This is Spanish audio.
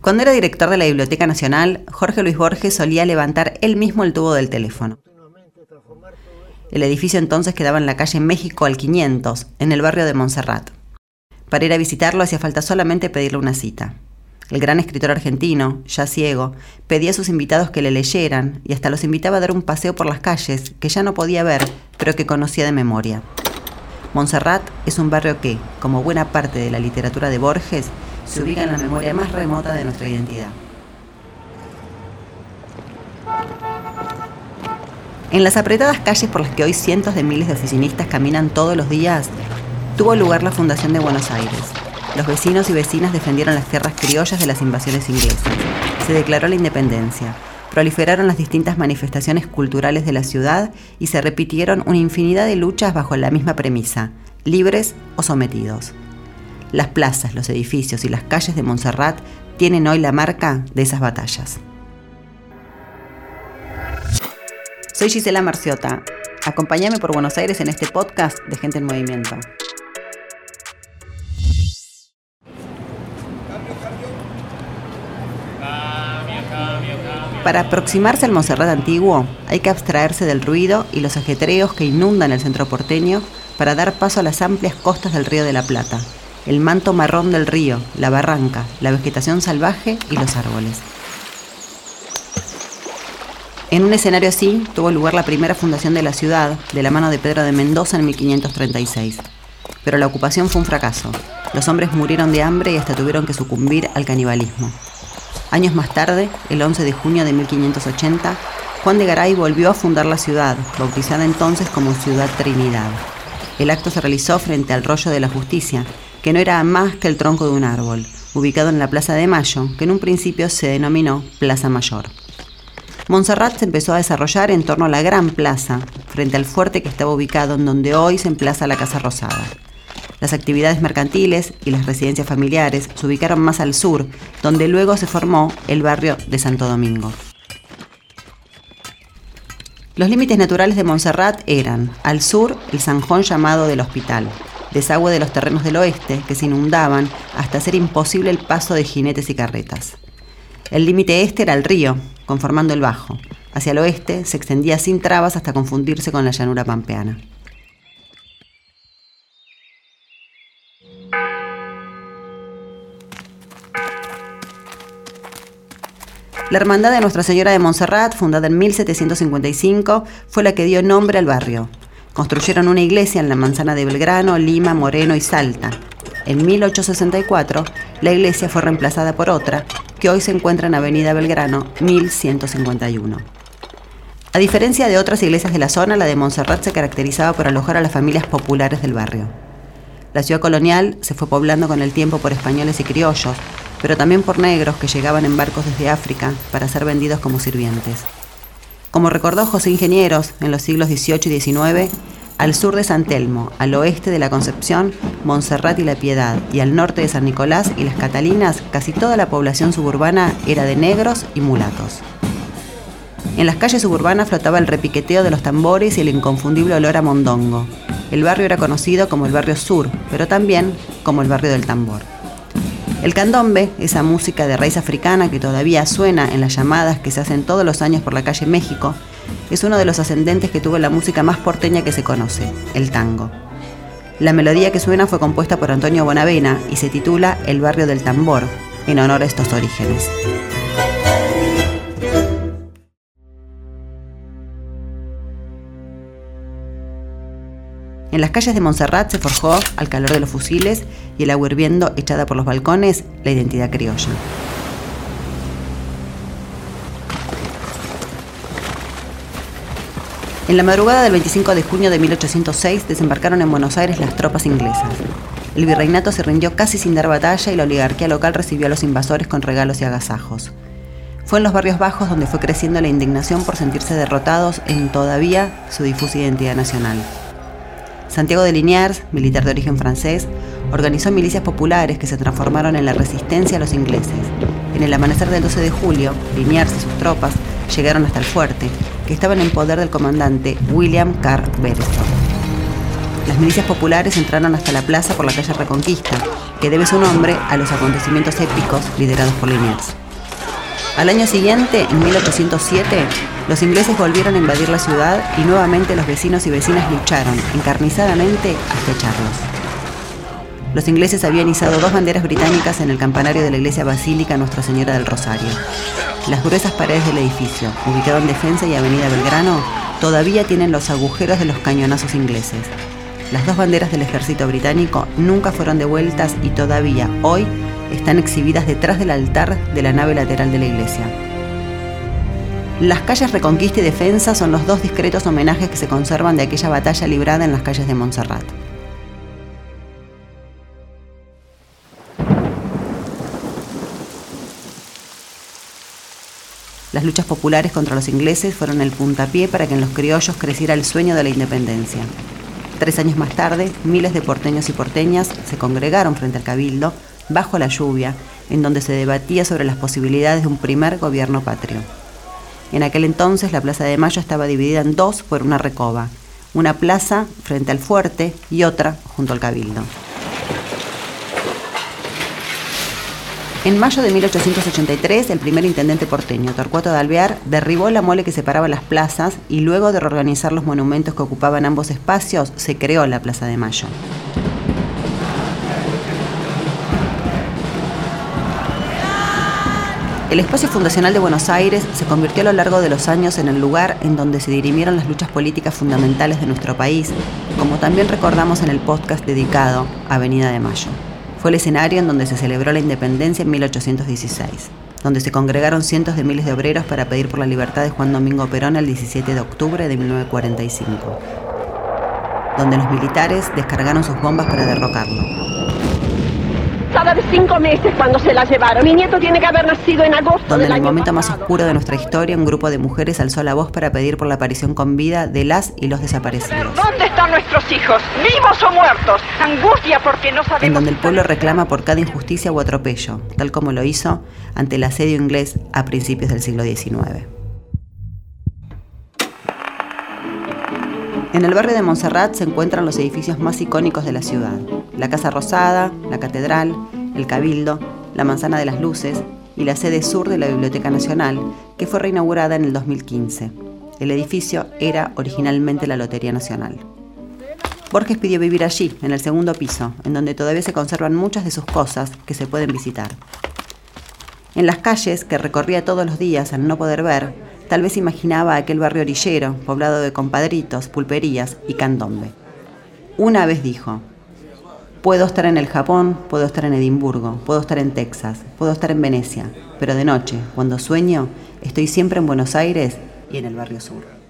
Cuando era director de la Biblioteca Nacional, Jorge Luis Borges solía levantar él mismo el tubo del teléfono. El edificio entonces quedaba en la calle México al 500, en el barrio de Montserrat. Para ir a visitarlo hacía falta solamente pedirle una cita. El gran escritor argentino, ya ciego, pedía a sus invitados que le leyeran y hasta los invitaba a dar un paseo por las calles que ya no podía ver, pero que conocía de memoria. Montserrat es un barrio que, como buena parte de la literatura de Borges, se ubica en la memoria más remota de nuestra identidad. En las apretadas calles por las que hoy cientos de miles de oficinistas caminan todos los días, tuvo lugar la fundación de Buenos Aires. Los vecinos y vecinas defendieron las tierras criollas de las invasiones inglesas. Se declaró la independencia. Proliferaron las distintas manifestaciones culturales de la ciudad y se repitieron una infinidad de luchas bajo la misma premisa, libres o sometidos. Las plazas, los edificios y las calles de Montserrat tienen hoy la marca de esas batallas. Soy Gisela Marciota. Acompáñame por Buenos Aires en este podcast de Gente en Movimiento. Para aproximarse al Monserrat antiguo, hay que abstraerse del ruido y los ajetreos que inundan el centro porteño para dar paso a las amplias costas del río de la Plata, el manto marrón del río, la barranca, la vegetación salvaje y los árboles. En un escenario así tuvo lugar la primera fundación de la ciudad, de la mano de Pedro de Mendoza en 1536. Pero la ocupación fue un fracaso. Los hombres murieron de hambre y hasta tuvieron que sucumbir al canibalismo. Años más tarde, el 11 de junio de 1580, Juan de Garay volvió a fundar la ciudad, bautizada entonces como Ciudad Trinidad. El acto se realizó frente al rollo de la justicia, que no era más que el tronco de un árbol, ubicado en la Plaza de Mayo, que en un principio se denominó Plaza Mayor. Montserrat se empezó a desarrollar en torno a la Gran Plaza, frente al fuerte que estaba ubicado en donde hoy se emplaza la Casa Rosada. Las actividades mercantiles y las residencias familiares se ubicaron más al sur, donde luego se formó el barrio de Santo Domingo. Los límites naturales de Montserrat eran, al sur, el zanjón llamado del Hospital, desagüe de los terrenos del oeste que se inundaban hasta hacer imposible el paso de jinetes y carretas. El límite este era el río, conformando el bajo. Hacia el oeste se extendía sin trabas hasta confundirse con la llanura pampeana. La Hermandad de Nuestra Señora de Montserrat, fundada en 1755, fue la que dio nombre al barrio. Construyeron una iglesia en la manzana de Belgrano, Lima, Moreno y Salta. En 1864, la iglesia fue reemplazada por otra, que hoy se encuentra en Avenida Belgrano, 1151. A diferencia de otras iglesias de la zona, la de Montserrat se caracterizaba por alojar a las familias populares del barrio. La ciudad colonial se fue poblando con el tiempo por españoles y criollos, pero también por negros que llegaban en barcos desde África para ser vendidos como sirvientes. Como recordó José Ingenieros en los siglos XVIII y XIX, al sur de San Telmo, al oeste de la Concepción, Montserrat y la Piedad, y al norte de San Nicolás y las Catalinas, casi toda la población suburbana era de negros y mulatos. En las calles suburbanas flotaba el repiqueteo de los tambores y el inconfundible olor a mondongo. El barrio era conocido como el barrio sur, pero también como el barrio del tambor. El candombe, esa música de raíz africana que todavía suena en las llamadas que se hacen todos los años por la calle México, es uno de los ascendentes que tuvo la música más porteña que se conoce, el tango. La melodía que suena fue compuesta por Antonio Bonavena y se titula El barrio del tambor, en honor a estos orígenes. En las calles de Montserrat se forjó, al calor de los fusiles y el agua hirviendo echada por los balcones, la identidad criolla. En la madrugada del 25 de junio de 1806 desembarcaron en Buenos Aires las tropas inglesas. El virreinato se rindió casi sin dar batalla y la oligarquía local recibió a los invasores con regalos y agasajos. Fue en los barrios bajos donde fue creciendo la indignación por sentirse derrotados en todavía su difusa identidad nacional. Santiago de Liniers, militar de origen francés, organizó milicias populares que se transformaron en la resistencia a los ingleses. En el amanecer del 12 de julio, Liniers y sus tropas llegaron hasta el fuerte, que estaba en poder del comandante William Carr Beresford. Las milicias populares entraron hasta la plaza por la calle Reconquista, que debe su nombre a los acontecimientos épicos liderados por Liniers. Al año siguiente, en 1807, los ingleses volvieron a invadir la ciudad y nuevamente los vecinos y vecinas lucharon encarnizadamente hasta echarlos. Los ingleses habían izado dos banderas británicas en el campanario de la iglesia basílica Nuestra Señora del Rosario. Las gruesas paredes del edificio, ubicado en Defensa y Avenida Belgrano, todavía tienen los agujeros de los cañonazos ingleses. Las dos banderas del ejército británico nunca fueron devueltas y todavía hoy están exhibidas detrás del altar de la nave lateral de la iglesia. Las calles Reconquista y Defensa son los dos discretos homenajes que se conservan de aquella batalla librada en las calles de Montserrat. Las luchas populares contra los ingleses fueron el puntapié para que en los criollos creciera el sueño de la independencia. Tres años más tarde, miles de porteños y porteñas se congregaron frente al cabildo bajo la lluvia, en donde se debatía sobre las posibilidades de un primer gobierno patrio. En aquel entonces la Plaza de Mayo estaba dividida en dos por una recoba, una plaza frente al fuerte y otra junto al cabildo. En mayo de 1883, el primer intendente porteño, Torcuato de Alvear, derribó la mole que separaba las plazas y luego de reorganizar los monumentos que ocupaban ambos espacios, se creó la Plaza de Mayo. El espacio fundacional de Buenos Aires se convirtió a lo largo de los años en el lugar en donde se dirimieron las luchas políticas fundamentales de nuestro país, como también recordamos en el podcast dedicado a Avenida de Mayo. Fue el escenario en donde se celebró la independencia en 1816, donde se congregaron cientos de miles de obreros para pedir por la libertad de Juan Domingo Perón el 17 de octubre de 1945, donde los militares descargaron sus bombas para derrocarlo de cinco meses cuando se la llevaron. Mi nieto tiene que haber nacido en agosto. Donde en el momento más oscuro de nuestra historia, un grupo de mujeres alzó la voz para pedir por la aparición con vida de las y los desaparecidos. ¿Dónde están nuestros hijos? ¿Vivos o muertos? Angustia porque no sabemos. En donde el pueblo reclama por cada injusticia o atropello, tal como lo hizo ante el asedio inglés a principios del siglo XIX. En el barrio de Montserrat se encuentran los edificios más icónicos de la ciudad. La Casa Rosada, la Catedral, el Cabildo, la Manzana de las Luces y la sede sur de la Biblioteca Nacional, que fue reinaugurada en el 2015. El edificio era originalmente la Lotería Nacional. Borges pidió vivir allí, en el segundo piso, en donde todavía se conservan muchas de sus cosas que se pueden visitar. En las calles, que recorría todos los días al no poder ver, Tal vez imaginaba aquel barrio orillero, poblado de compadritos, pulperías y candombe. Una vez dijo, puedo estar en el Japón, puedo estar en Edimburgo, puedo estar en Texas, puedo estar en Venecia, pero de noche, cuando sueño, estoy siempre en Buenos Aires y en el barrio sur.